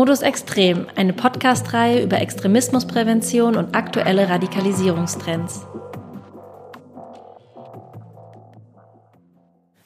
Modus Extrem, eine Podcast-Reihe über Extremismusprävention und aktuelle Radikalisierungstrends.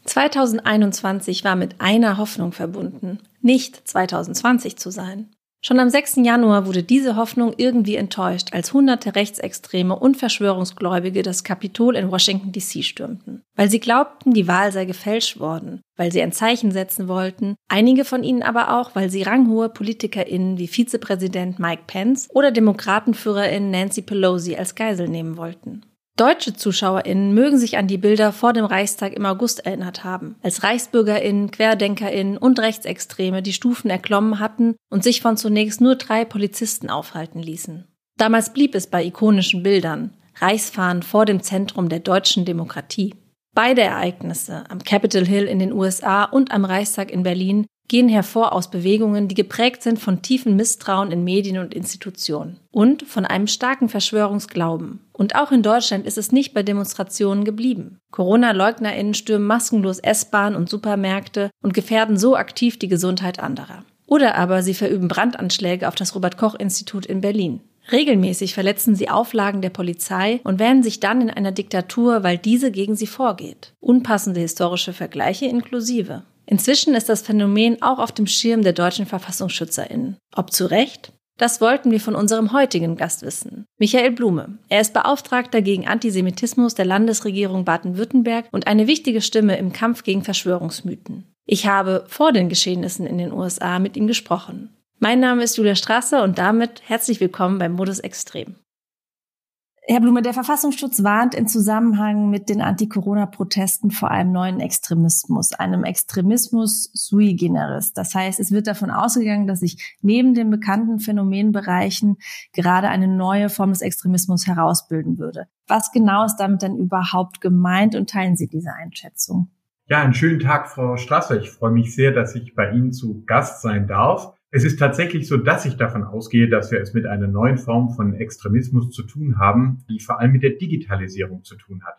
2021 war mit einer Hoffnung verbunden, nicht 2020 zu sein. Schon am 6. Januar wurde diese Hoffnung irgendwie enttäuscht, als hunderte Rechtsextreme und Verschwörungsgläubige das Kapitol in Washington DC stürmten. Weil sie glaubten, die Wahl sei gefälscht worden, weil sie ein Zeichen setzen wollten, einige von ihnen aber auch, weil sie ranghohe PolitikerInnen wie Vizepräsident Mike Pence oder Demokratenführerin Nancy Pelosi als Geisel nehmen wollten. Deutsche ZuschauerInnen mögen sich an die Bilder vor dem Reichstag im August erinnert haben, als ReichsbürgerInnen, QuerdenkerInnen und Rechtsextreme die Stufen erklommen hatten und sich von zunächst nur drei Polizisten aufhalten ließen. Damals blieb es bei ikonischen Bildern, Reichsfahren vor dem Zentrum der deutschen Demokratie. Beide Ereignisse, am Capitol Hill in den USA und am Reichstag in Berlin, gehen hervor aus Bewegungen, die geprägt sind von tiefem Misstrauen in Medien und Institutionen und von einem starken Verschwörungsglauben. Und auch in Deutschland ist es nicht bei Demonstrationen geblieben. Corona-LeugnerInnen stürmen maskenlos S-Bahn und Supermärkte und gefährden so aktiv die Gesundheit anderer. Oder aber sie verüben Brandanschläge auf das Robert-Koch-Institut in Berlin. Regelmäßig verletzen sie Auflagen der Polizei und wähnen sich dann in einer Diktatur, weil diese gegen sie vorgeht. Unpassende historische Vergleiche inklusive. Inzwischen ist das Phänomen auch auf dem Schirm der deutschen VerfassungsschützerInnen. Ob zu Recht? Das wollten wir von unserem heutigen Gast wissen. Michael Blume. Er ist Beauftragter gegen Antisemitismus der Landesregierung Baden-Württemberg und eine wichtige Stimme im Kampf gegen Verschwörungsmythen. Ich habe vor den Geschehnissen in den USA mit ihm gesprochen. Mein Name ist Julia Strasser und damit herzlich willkommen beim Modus Extrem. Herr Blume, der Verfassungsschutz warnt in Zusammenhang mit den Anti-Corona-Protesten vor einem neuen Extremismus, einem Extremismus sui generis. Das heißt, es wird davon ausgegangen, dass sich neben den bekannten Phänomenbereichen gerade eine neue Form des Extremismus herausbilden würde. Was genau ist damit denn überhaupt gemeint und teilen Sie diese Einschätzung? Ja, einen schönen Tag, Frau Strasser. Ich freue mich sehr, dass ich bei Ihnen zu Gast sein darf. Es ist tatsächlich so, dass ich davon ausgehe, dass wir es mit einer neuen Form von Extremismus zu tun haben, die vor allem mit der Digitalisierung zu tun hat.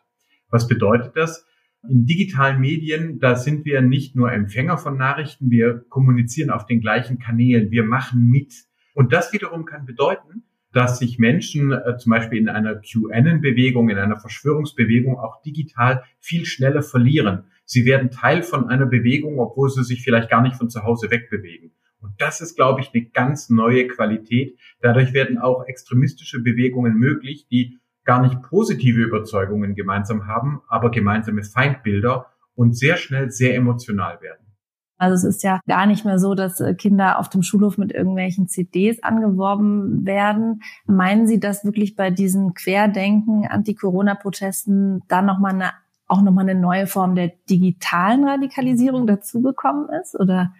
Was bedeutet das? In digitalen Medien, da sind wir nicht nur Empfänger von Nachrichten, wir kommunizieren auf den gleichen Kanälen, wir machen mit. Und das wiederum kann bedeuten, dass sich Menschen äh, zum Beispiel in einer QAnon-Bewegung, in einer Verschwörungsbewegung auch digital viel schneller verlieren. Sie werden Teil von einer Bewegung, obwohl sie sich vielleicht gar nicht von zu Hause wegbewegen. Und das ist, glaube ich, eine ganz neue Qualität. Dadurch werden auch extremistische Bewegungen möglich, die gar nicht positive Überzeugungen gemeinsam haben, aber gemeinsame Feindbilder und sehr schnell sehr emotional werden. Also es ist ja gar nicht mehr so, dass äh, Kinder auf dem Schulhof mit irgendwelchen CDs angeworben werden. Meinen Sie, dass wirklich bei diesen Querdenken, Anti-Corona-Protesten dann nochmal eine, auch nochmal eine neue Form der digitalen Radikalisierung dazugekommen ist? Oder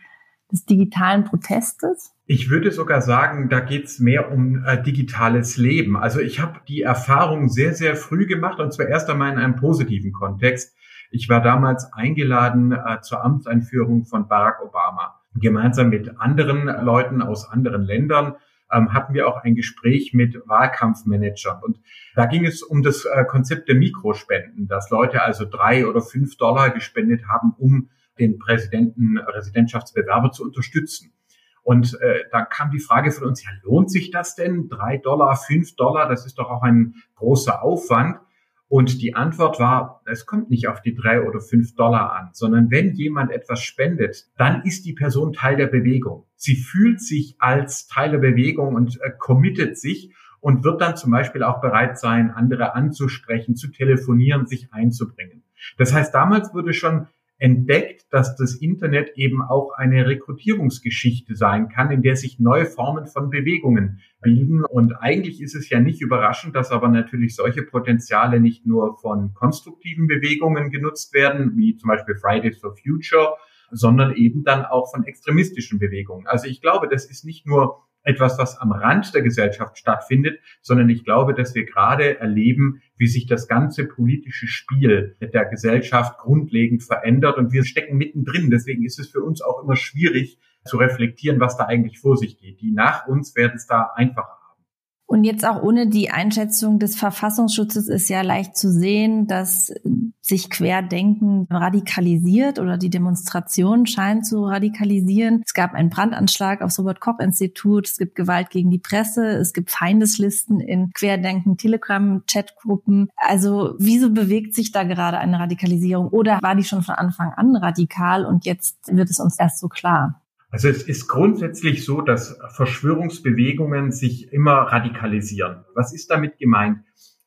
des digitalen Protestes? Ich würde sogar sagen, da geht's mehr um äh, digitales Leben. Also ich habe die Erfahrung sehr, sehr früh gemacht und zwar erst einmal in einem positiven Kontext. Ich war damals eingeladen äh, zur Amtseinführung von Barack Obama. Gemeinsam mit anderen Leuten aus anderen Ländern ähm, hatten wir auch ein Gespräch mit Wahlkampfmanagern. Und da ging es um das äh, Konzept der Mikrospenden, dass Leute also drei oder fünf Dollar gespendet haben, um den Präsidenten, Residentschaftsbewerber zu unterstützen. Und äh, da kam die Frage von uns, ja, lohnt sich das denn? Drei Dollar, fünf Dollar, das ist doch auch ein großer Aufwand. Und die Antwort war, es kommt nicht auf die drei oder fünf Dollar an, sondern wenn jemand etwas spendet, dann ist die Person Teil der Bewegung. Sie fühlt sich als Teil der Bewegung und äh, committet sich und wird dann zum Beispiel auch bereit sein, andere anzusprechen, zu telefonieren, sich einzubringen. Das heißt, damals wurde schon entdeckt, dass das Internet eben auch eine Rekrutierungsgeschichte sein kann, in der sich neue Formen von Bewegungen bilden. Und eigentlich ist es ja nicht überraschend, dass aber natürlich solche Potenziale nicht nur von konstruktiven Bewegungen genutzt werden, wie zum Beispiel Fridays for Future, sondern eben dann auch von extremistischen Bewegungen. Also ich glaube, das ist nicht nur etwas, was am Rand der Gesellschaft stattfindet, sondern ich glaube, dass wir gerade erleben, wie sich das ganze politische Spiel der Gesellschaft grundlegend verändert und wir stecken mittendrin. Deswegen ist es für uns auch immer schwierig zu reflektieren, was da eigentlich vor sich geht. Die nach uns werden es da einfacher. Und jetzt auch ohne die Einschätzung des Verfassungsschutzes ist ja leicht zu sehen, dass sich Querdenken radikalisiert oder die Demonstration scheint zu radikalisieren. Es gab einen Brandanschlag aufs Robert-Koch-Institut, es gibt Gewalt gegen die Presse, es gibt Feindeslisten in Querdenken, Telegram-Chatgruppen. Also wieso bewegt sich da gerade eine Radikalisierung oder war die schon von Anfang an radikal und jetzt wird es uns erst so klar? Also es ist grundsätzlich so, dass Verschwörungsbewegungen sich immer radikalisieren. Was ist damit gemeint?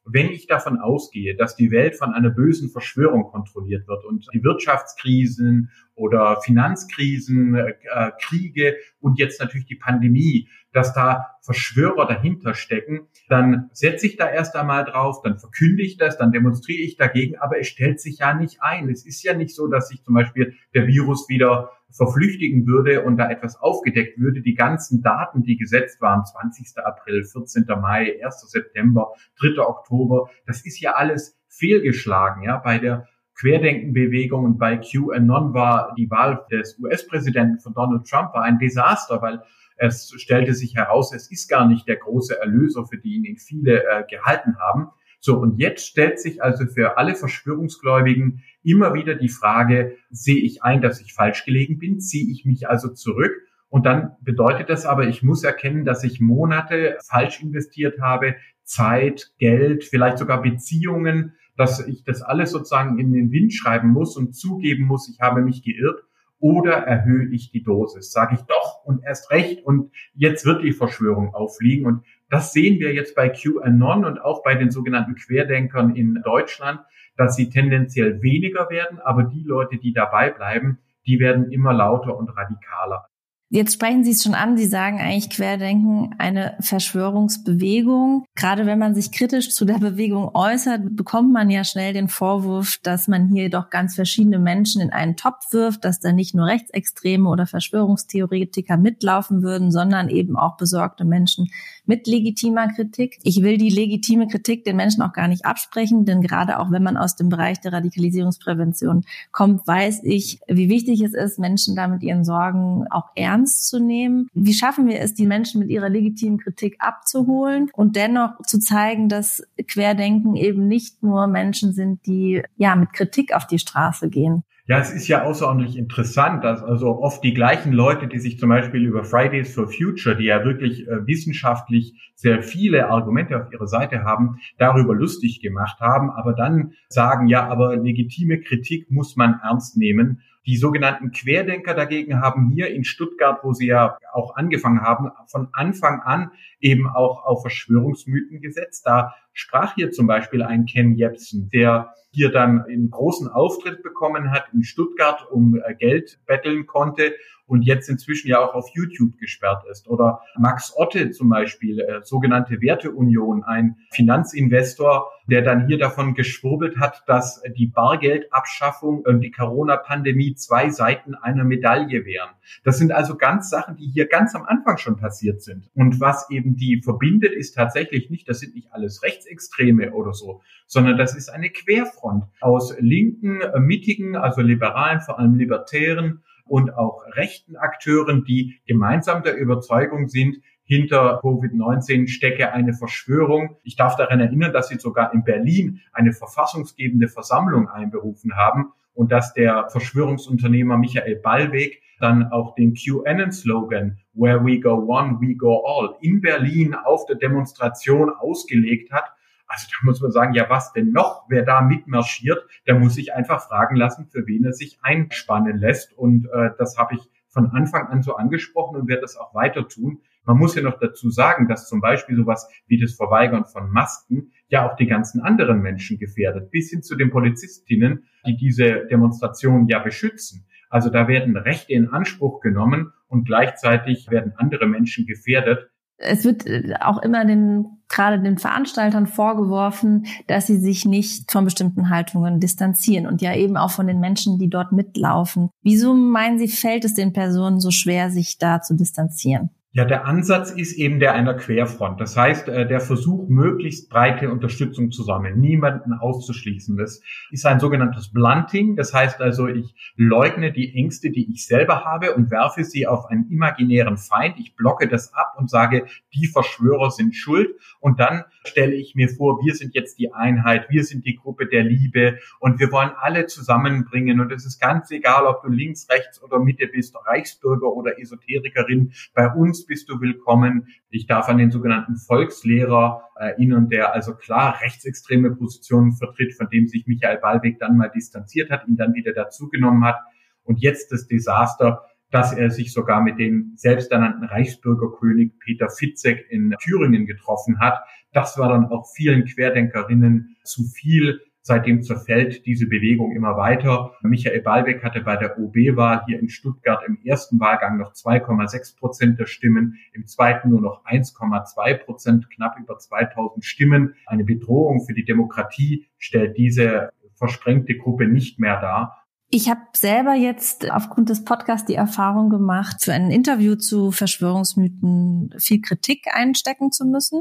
Wenn ich davon ausgehe, dass die Welt von einer bösen Verschwörung kontrolliert wird und die Wirtschaftskrisen oder Finanzkrisen, äh, Kriege und jetzt natürlich die Pandemie, dass da Verschwörer dahinter stecken, dann setze ich da erst einmal drauf, dann verkünde ich das, dann demonstriere ich dagegen, aber es stellt sich ja nicht ein. Es ist ja nicht so, dass sich zum Beispiel der Virus wieder verflüchtigen würde und da etwas aufgedeckt würde. Die ganzen Daten, die gesetzt waren, 20. April, 14. Mai, 1. September, 3. Oktober, das ist ja alles fehlgeschlagen, ja, bei der Querdenkenbewegung und bei QAnon war die Wahl des US-Präsidenten von Donald Trump war ein Desaster, weil es stellte sich heraus, es ist gar nicht der große Erlöser, für den ihn viele äh, gehalten haben. So, und jetzt stellt sich also für alle Verschwörungsgläubigen immer wieder die Frage, sehe ich ein, dass ich falsch gelegen bin? Ziehe ich mich also zurück? Und dann bedeutet das aber, ich muss erkennen, dass ich Monate falsch investiert habe, Zeit, Geld, vielleicht sogar Beziehungen, dass ich das alles sozusagen in den Wind schreiben muss und zugeben muss, ich habe mich geirrt oder erhöhe ich die Dosis? Sage ich doch und erst recht und jetzt wird die Verschwörung auffliegen und das sehen wir jetzt bei QAnon und auch bei den sogenannten Querdenkern in Deutschland, dass sie tendenziell weniger werden, aber die Leute, die dabei bleiben, die werden immer lauter und radikaler. Jetzt sprechen Sie es schon an, Sie sagen eigentlich Querdenken eine Verschwörungsbewegung. Gerade wenn man sich kritisch zu der Bewegung äußert, bekommt man ja schnell den Vorwurf, dass man hier doch ganz verschiedene Menschen in einen Topf wirft, dass da nicht nur Rechtsextreme oder Verschwörungstheoretiker mitlaufen würden, sondern eben auch besorgte Menschen mit legitimer Kritik. Ich will die legitime Kritik den Menschen auch gar nicht absprechen, denn gerade auch wenn man aus dem Bereich der Radikalisierungsprävention kommt, weiß ich, wie wichtig es ist, Menschen damit ihren Sorgen auch ernst ernst zu nehmen? Wie schaffen wir es, die Menschen mit ihrer legitimen Kritik abzuholen und dennoch zu zeigen, dass Querdenken eben nicht nur Menschen sind, die ja mit Kritik auf die Straße gehen? Ja, es ist ja außerordentlich interessant, dass also oft die gleichen Leute, die sich zum Beispiel über Fridays for Future, die ja wirklich äh, wissenschaftlich sehr viele Argumente auf ihrer Seite haben, darüber lustig gemacht haben, aber dann sagen, ja, aber legitime Kritik muss man ernst nehmen. Die sogenannten Querdenker dagegen haben hier in Stuttgart, wo sie ja auch angefangen haben, von Anfang an eben auch auf Verschwörungsmythen gesetzt. Da sprach hier zum Beispiel ein Ken Jebsen, der hier dann einen großen Auftritt bekommen hat in Stuttgart, um äh, Geld betteln konnte und jetzt inzwischen ja auch auf YouTube gesperrt ist. Oder Max Otte zum Beispiel, äh, sogenannte Werteunion, ein Finanzinvestor, der dann hier davon geschwurbelt hat, dass die Bargeldabschaffung und die Corona-Pandemie zwei Seiten einer Medaille wären. Das sind also ganz Sachen, die hier ganz am Anfang schon passiert sind. Und was eben die verbindet, ist tatsächlich nicht, das sind nicht alles Rechtsextreme oder so, sondern das ist eine Querfront aus linken, äh, mittigen, also liberalen, vor allem libertären und auch rechten Akteuren, die gemeinsam der Überzeugung sind, hinter Covid-19 stecke eine Verschwörung. Ich darf daran erinnern, dass sie sogar in Berlin eine verfassungsgebende Versammlung einberufen haben und dass der Verschwörungsunternehmer Michael Ballweg dann auch den QAnon-Slogan Where we go one, we go all in Berlin auf der Demonstration ausgelegt hat also da muss man sagen, ja, was denn noch? Wer da mitmarschiert, der muss sich einfach fragen lassen, für wen er sich einspannen lässt. Und äh, das habe ich von Anfang an so angesprochen und werde das auch weiter tun. Man muss ja noch dazu sagen, dass zum Beispiel sowas wie das Verweigern von Masken ja auch die ganzen anderen Menschen gefährdet, bis hin zu den Polizistinnen, die diese Demonstration ja beschützen. Also da werden Rechte in Anspruch genommen und gleichzeitig werden andere Menschen gefährdet, es wird auch immer den, gerade den Veranstaltern vorgeworfen, dass sie sich nicht von bestimmten Haltungen distanzieren und ja eben auch von den Menschen, die dort mitlaufen. Wieso meinen Sie, fällt es den Personen so schwer, sich da zu distanzieren? Ja, der Ansatz ist eben der einer Querfront. Das heißt, äh, der Versuch, möglichst breite Unterstützung zu sammeln, niemanden auszuschließen. Das ist ein sogenanntes Blunting. Das heißt also, ich leugne die Ängste, die ich selber habe und werfe sie auf einen imaginären Feind. Ich blocke das ab und sage, die Verschwörer sind schuld. Und dann stelle ich mir vor, wir sind jetzt die Einheit, wir sind die Gruppe der Liebe und wir wollen alle zusammenbringen. Und es ist ganz egal, ob du links, rechts oder Mitte bist, Reichsbürger oder Esoterikerin. Bei uns bist du willkommen. Ich darf an den sogenannten Volkslehrer erinnern, der also klar rechtsextreme Positionen vertritt, von dem sich Michael Ballweg dann mal distanziert hat, ihn dann wieder dazugenommen hat. Und jetzt das Desaster, dass er sich sogar mit dem selbsternannten Reichsbürgerkönig Peter Fitzek in Thüringen getroffen hat. Das war dann auch vielen Querdenkerinnen zu viel. Seitdem zerfällt diese Bewegung immer weiter. Michael Ballweg hatte bei der OB-Wahl hier in Stuttgart im ersten Wahlgang noch 2,6 Prozent der Stimmen, im zweiten nur noch 1,2 Prozent, knapp über 2000 Stimmen. Eine Bedrohung für die Demokratie stellt diese versprengte Gruppe nicht mehr dar. Ich habe selber jetzt aufgrund des Podcasts die Erfahrung gemacht, für ein Interview zu Verschwörungsmythen viel Kritik einstecken zu müssen.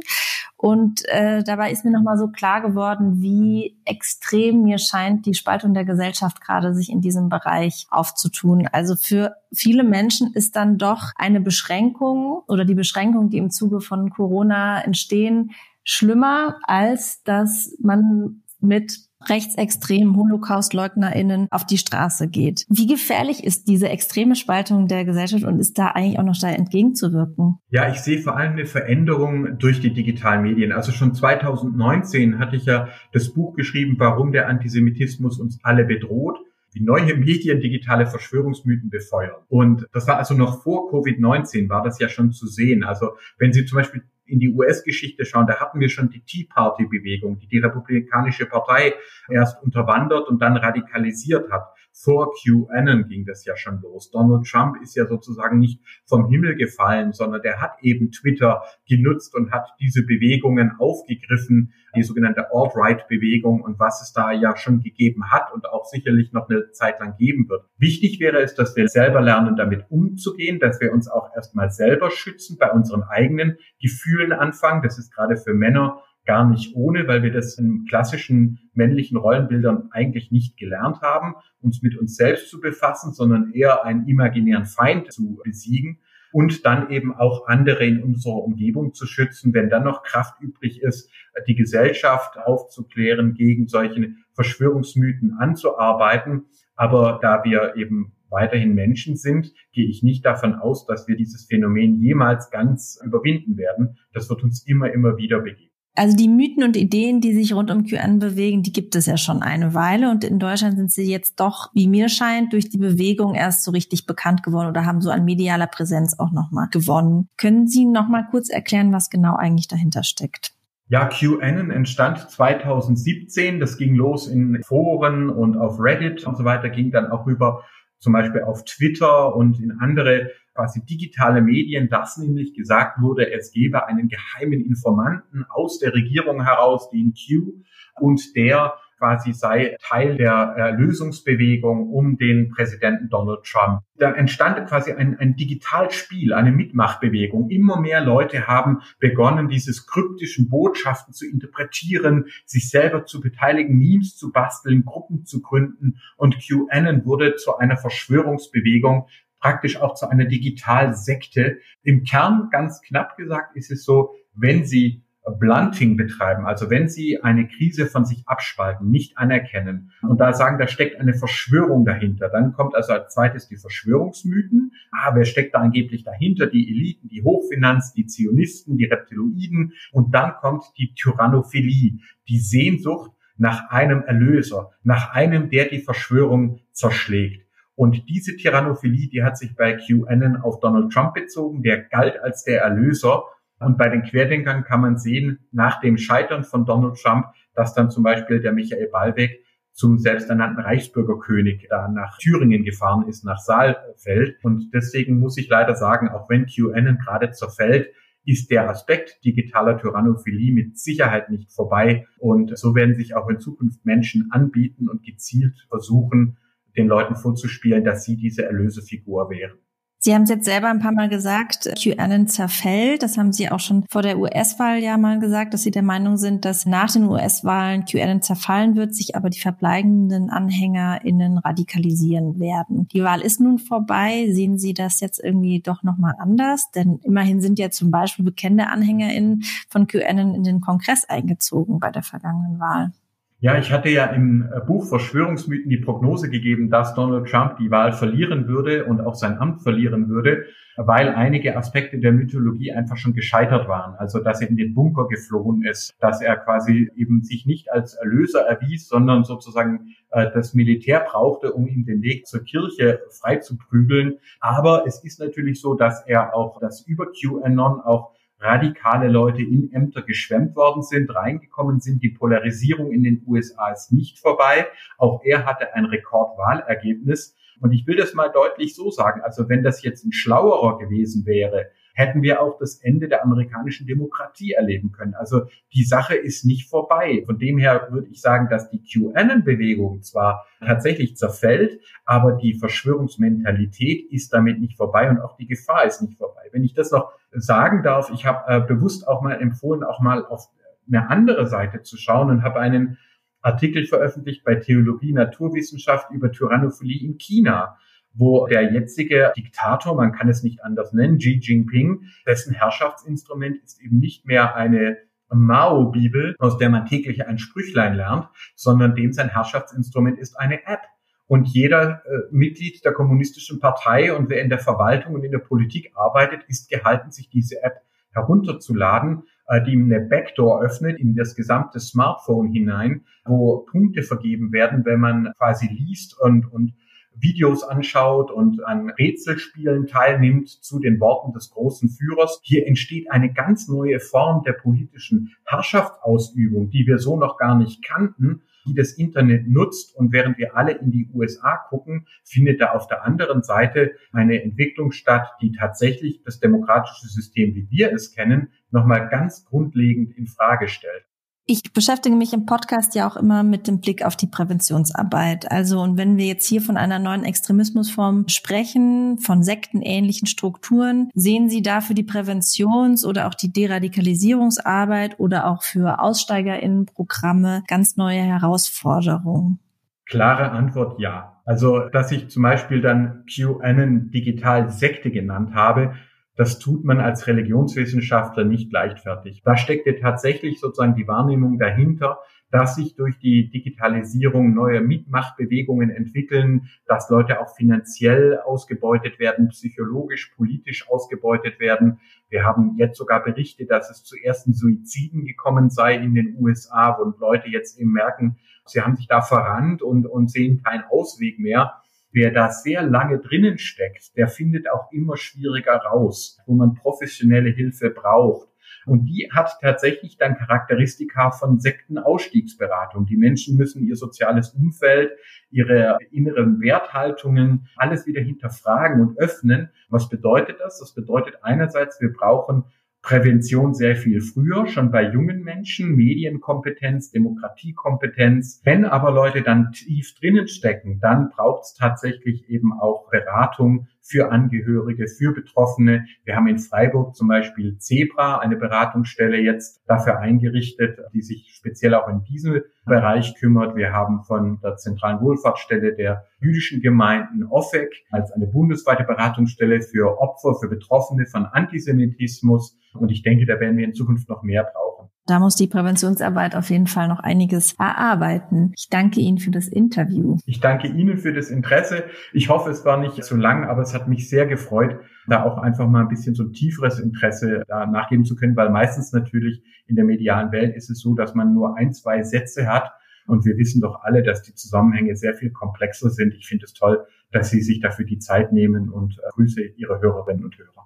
Und äh, dabei ist mir nochmal so klar geworden, wie extrem mir scheint, die Spaltung der Gesellschaft gerade sich in diesem Bereich aufzutun. Also für viele Menschen ist dann doch eine Beschränkung oder die Beschränkung, die im Zuge von Corona entstehen, schlimmer, als dass man mit rechtsextremen Holocaust-LeugnerInnen auf die Straße geht. Wie gefährlich ist diese extreme Spaltung der Gesellschaft und ist da eigentlich auch noch da entgegenzuwirken? Ja, ich sehe vor allem eine Veränderung durch die digitalen Medien. Also schon 2019 hatte ich ja das Buch geschrieben, warum der Antisemitismus uns alle bedroht wie neue Medien digitale Verschwörungsmythen befeuern. Und das war also noch vor Covid-19, war das ja schon zu sehen. Also wenn Sie zum Beispiel in die US-Geschichte schauen, da hatten wir schon die Tea Party-Bewegung, die die Republikanische Partei erst unterwandert und dann radikalisiert hat. Vor QAnon ging das ja schon los. Donald Trump ist ja sozusagen nicht vom Himmel gefallen, sondern der hat eben Twitter genutzt und hat diese Bewegungen aufgegriffen, die sogenannte Alt-Right-Bewegung und was es da ja schon gegeben hat und auch sicherlich noch eine Zeit lang geben wird. Wichtig wäre es, dass wir selber lernen, damit umzugehen, dass wir uns auch erstmal selber schützen bei unseren eigenen Gefühlen anfangen. Das ist gerade für Männer gar nicht ohne, weil wir das in klassischen männlichen Rollenbildern eigentlich nicht gelernt haben, uns mit uns selbst zu befassen, sondern eher einen imaginären Feind zu besiegen und dann eben auch andere in unserer Umgebung zu schützen, wenn dann noch Kraft übrig ist, die Gesellschaft aufzuklären, gegen solche Verschwörungsmythen anzuarbeiten. Aber da wir eben weiterhin Menschen sind, gehe ich nicht davon aus, dass wir dieses Phänomen jemals ganz überwinden werden. Das wird uns immer, immer wieder begegnen. Also die Mythen und Ideen, die sich rund um QN bewegen, die gibt es ja schon eine Weile und in Deutschland sind sie jetzt doch, wie mir scheint, durch die Bewegung erst so richtig bekannt geworden oder haben so an medialer Präsenz auch nochmal gewonnen. Können Sie nochmal kurz erklären, was genau eigentlich dahinter steckt? Ja, QAnon entstand 2017. Das ging los in Foren und auf Reddit und so weiter, ging dann auch rüber zum Beispiel auf Twitter und in andere quasi digitale Medien, dass nämlich gesagt wurde, es gebe einen geheimen Informanten aus der Regierung heraus, den Q, und der quasi sei Teil der äh, Lösungsbewegung um den Präsidenten Donald Trump. Da entstand quasi ein, ein Digitalspiel, eine Mitmachbewegung. Immer mehr Leute haben begonnen, diese kryptischen Botschaften zu interpretieren, sich selber zu beteiligen, Memes zu basteln, Gruppen zu gründen. Und QAnon wurde zu einer Verschwörungsbewegung, praktisch auch zu einer Digitalsekte. Im Kern, ganz knapp gesagt, ist es so, wenn Sie Blunting betreiben, also wenn Sie eine Krise von sich abspalten, nicht anerkennen und da sagen, da steckt eine Verschwörung dahinter, dann kommt also als zweites die Verschwörungsmythen. Ah, wer steckt da angeblich dahinter? Die Eliten, die Hochfinanz, die Zionisten, die Reptiloiden und dann kommt die Tyrannophilie, die Sehnsucht nach einem Erlöser, nach einem, der die Verschwörung zerschlägt. Und diese Tyrannophilie, die hat sich bei QAnon auf Donald Trump bezogen, der galt als der Erlöser und bei den Querdenkern kann man sehen, nach dem Scheitern von Donald Trump, dass dann zum Beispiel der Michael Ballweg zum selbsternannten Reichsbürgerkönig da nach Thüringen gefahren ist, nach Saalfeld. Und deswegen muss ich leider sagen, auch wenn QAnon gerade zerfällt, ist der Aspekt digitaler Tyrannophilie mit Sicherheit nicht vorbei. Und so werden sich auch in Zukunft Menschen anbieten und gezielt versuchen, den Leuten vorzuspielen, dass sie diese Erlösefigur wären. Sie haben es jetzt selber ein paar Mal gesagt, QAnon zerfällt. Das haben Sie auch schon vor der US-Wahl ja mal gesagt, dass Sie der Meinung sind, dass nach den US-Wahlen QAnon zerfallen wird, sich aber die verbleibenden AnhängerInnen radikalisieren werden. Die Wahl ist nun vorbei. Sehen Sie das jetzt irgendwie doch nochmal anders? Denn immerhin sind ja zum Beispiel bekannte AnhängerInnen von QAnon in den Kongress eingezogen bei der vergangenen Wahl. Ja, ich hatte ja im äh, Buch Verschwörungsmythen die Prognose gegeben, dass Donald Trump die Wahl verlieren würde und auch sein Amt verlieren würde, weil einige Aspekte der Mythologie einfach schon gescheitert waren. Also, dass er in den Bunker geflohen ist, dass er quasi eben sich nicht als Erlöser erwies, sondern sozusagen äh, das Militär brauchte, um ihm den Weg zur Kirche frei zu prügeln. Aber es ist natürlich so, dass er auch das über QAnon auch radikale Leute in Ämter geschwemmt worden sind, reingekommen sind. Die Polarisierung in den USA ist nicht vorbei. Auch er hatte ein Rekordwahlergebnis. Und ich will das mal deutlich so sagen. Also wenn das jetzt ein schlauerer gewesen wäre, hätten wir auch das Ende der amerikanischen Demokratie erleben können. Also die Sache ist nicht vorbei. Von dem her würde ich sagen, dass die QAnon-Bewegung zwar tatsächlich zerfällt, aber die Verschwörungsmentalität ist damit nicht vorbei und auch die Gefahr ist nicht vorbei. Wenn ich das noch sagen darf, ich habe äh, bewusst auch mal empfohlen, auch mal auf eine andere Seite zu schauen und habe einen Artikel veröffentlicht bei Theologie Naturwissenschaft über Tyrannophilie in China wo der jetzige Diktator, man kann es nicht anders nennen, Xi Jinping, dessen Herrschaftsinstrument ist eben nicht mehr eine Mao-Bibel, aus der man täglich ein Sprüchlein lernt, sondern dem sein Herrschaftsinstrument ist eine App. Und jeder äh, Mitglied der kommunistischen Partei und wer in der Verwaltung und in der Politik arbeitet, ist gehalten, sich diese App herunterzuladen, äh, die ihm eine Backdoor öffnet in das gesamte Smartphone hinein, wo Punkte vergeben werden, wenn man quasi liest und, und Videos anschaut und an Rätselspielen teilnimmt zu den Worten des großen Führers. Hier entsteht eine ganz neue Form der politischen Herrschaftsausübung, die wir so noch gar nicht kannten die das Internet nutzt. Und während wir alle in die USA gucken, findet da auf der anderen Seite eine Entwicklung statt, die tatsächlich das demokratische System, wie wir es kennen, nochmal ganz grundlegend in Frage stellt. Ich beschäftige mich im Podcast ja auch immer mit dem Blick auf die Präventionsarbeit. Also, und wenn wir jetzt hier von einer neuen Extremismusform sprechen, von sektenähnlichen Strukturen, sehen Sie da für die Präventions- oder auch die Deradikalisierungsarbeit oder auch für AussteigerInnenprogramme ganz neue Herausforderungen? Klare Antwort ja. Also, dass ich zum Beispiel dann QAnon digital Sekte genannt habe, das tut man als Religionswissenschaftler nicht leichtfertig. Da steckt ja tatsächlich sozusagen die Wahrnehmung dahinter, dass sich durch die Digitalisierung neue Mitmachbewegungen entwickeln, dass Leute auch finanziell ausgebeutet werden, psychologisch, politisch ausgebeutet werden. Wir haben jetzt sogar Berichte, dass es zu ersten Suiziden gekommen sei in den USA, wo Leute jetzt eben merken, sie haben sich da verrannt und, und sehen keinen Ausweg mehr. Wer da sehr lange drinnen steckt, der findet auch immer schwieriger raus, wo man professionelle Hilfe braucht. Und die hat tatsächlich dann Charakteristika von Sektenausstiegsberatung. Die Menschen müssen ihr soziales Umfeld, ihre inneren Werthaltungen, alles wieder hinterfragen und öffnen. Was bedeutet das? Das bedeutet einerseits, wir brauchen Prävention sehr viel früher, schon bei jungen Menschen, Medienkompetenz, Demokratiekompetenz. Wenn aber Leute dann tief drinnen stecken, dann braucht es tatsächlich eben auch Beratung für Angehörige, für Betroffene. Wir haben in Freiburg zum Beispiel Zebra, eine Beratungsstelle jetzt dafür eingerichtet, die sich speziell auch in diesem Bereich kümmert. Wir haben von der zentralen Wohlfahrtsstelle der jüdischen Gemeinden OFEC als eine bundesweite Beratungsstelle für Opfer, für Betroffene von Antisemitismus. Und ich denke, da werden wir in Zukunft noch mehr brauchen. Da muss die Präventionsarbeit auf jeden Fall noch einiges erarbeiten. Ich danke Ihnen für das Interview. Ich danke Ihnen für das Interesse. Ich hoffe, es war nicht zu lang, aber es hat mich sehr gefreut, da auch einfach mal ein bisschen so tieferes Interesse nachgeben zu können, weil meistens natürlich in der medialen Welt ist es so, dass man nur ein, zwei Sätze hat. Und wir wissen doch alle, dass die Zusammenhänge sehr viel komplexer sind. Ich finde es toll, dass Sie sich dafür die Zeit nehmen und äh, grüße Ihre Hörerinnen und Hörer.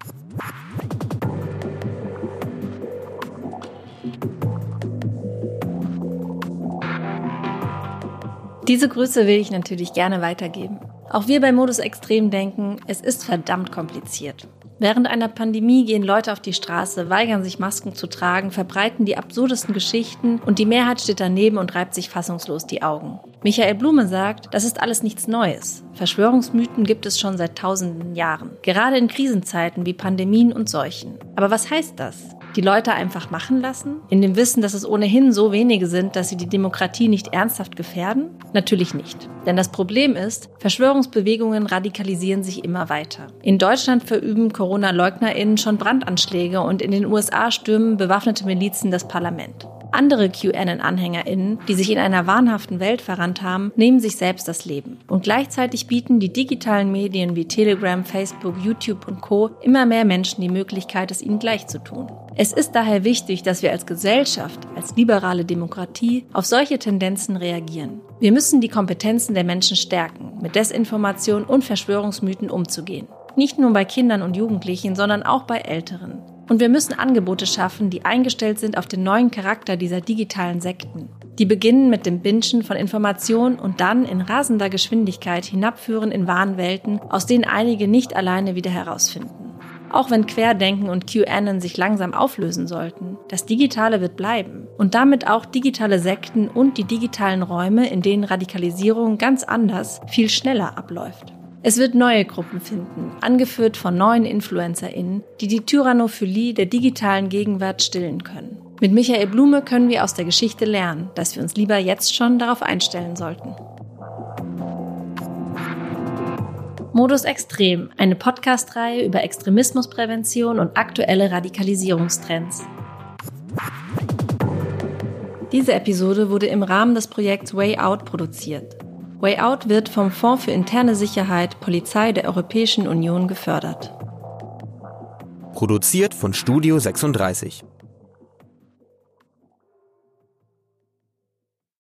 Diese Grüße will ich natürlich gerne weitergeben. Auch wir bei Modus Extrem denken, es ist verdammt kompliziert. Während einer Pandemie gehen Leute auf die Straße, weigern sich Masken zu tragen, verbreiten die absurdesten Geschichten und die Mehrheit steht daneben und reibt sich fassungslos die Augen. Michael Blume sagt, das ist alles nichts Neues. Verschwörungsmythen gibt es schon seit tausenden Jahren, gerade in Krisenzeiten wie Pandemien und Seuchen. Aber was heißt das? Die Leute einfach machen lassen? In dem Wissen, dass es ohnehin so wenige sind, dass sie die Demokratie nicht ernsthaft gefährden? Natürlich nicht. Denn das Problem ist, Verschwörungsbewegungen radikalisieren sich immer weiter. In Deutschland verüben Corona-LeugnerInnen schon Brandanschläge und in den USA stürmen bewaffnete Milizen das Parlament. Andere QAnon-AnhängerInnen, die sich in einer wahnhaften Welt verrannt haben, nehmen sich selbst das Leben. Und gleichzeitig bieten die digitalen Medien wie Telegram, Facebook, YouTube und Co. immer mehr Menschen die Möglichkeit, es ihnen gleich zu tun. Es ist daher wichtig, dass wir als Gesellschaft, als liberale Demokratie auf solche Tendenzen reagieren. Wir müssen die Kompetenzen der Menschen stärken, mit Desinformation und Verschwörungsmythen umzugehen. Nicht nur bei Kindern und Jugendlichen, sondern auch bei Älteren. Und wir müssen Angebote schaffen, die eingestellt sind auf den neuen Charakter dieser digitalen Sekten. Die beginnen mit dem Binschen von Informationen und dann in rasender Geschwindigkeit hinabführen in Wahnwelten, aus denen einige nicht alleine wieder herausfinden. Auch wenn Querdenken und QAnon sich langsam auflösen sollten, das Digitale wird bleiben und damit auch digitale Sekten und die digitalen Räume, in denen Radikalisierung ganz anders, viel schneller abläuft. Es wird neue Gruppen finden, angeführt von neuen InfluencerInnen, die die Tyrannophilie der digitalen Gegenwart stillen können. Mit Michael Blume können wir aus der Geschichte lernen, dass wir uns lieber jetzt schon darauf einstellen sollten. Modus Extrem, eine Podcast-Reihe über Extremismusprävention und aktuelle Radikalisierungstrends. Diese Episode wurde im Rahmen des Projekts Way Out produziert. Way Out wird vom Fonds für interne Sicherheit Polizei der Europäischen Union gefördert. Produziert von Studio 36.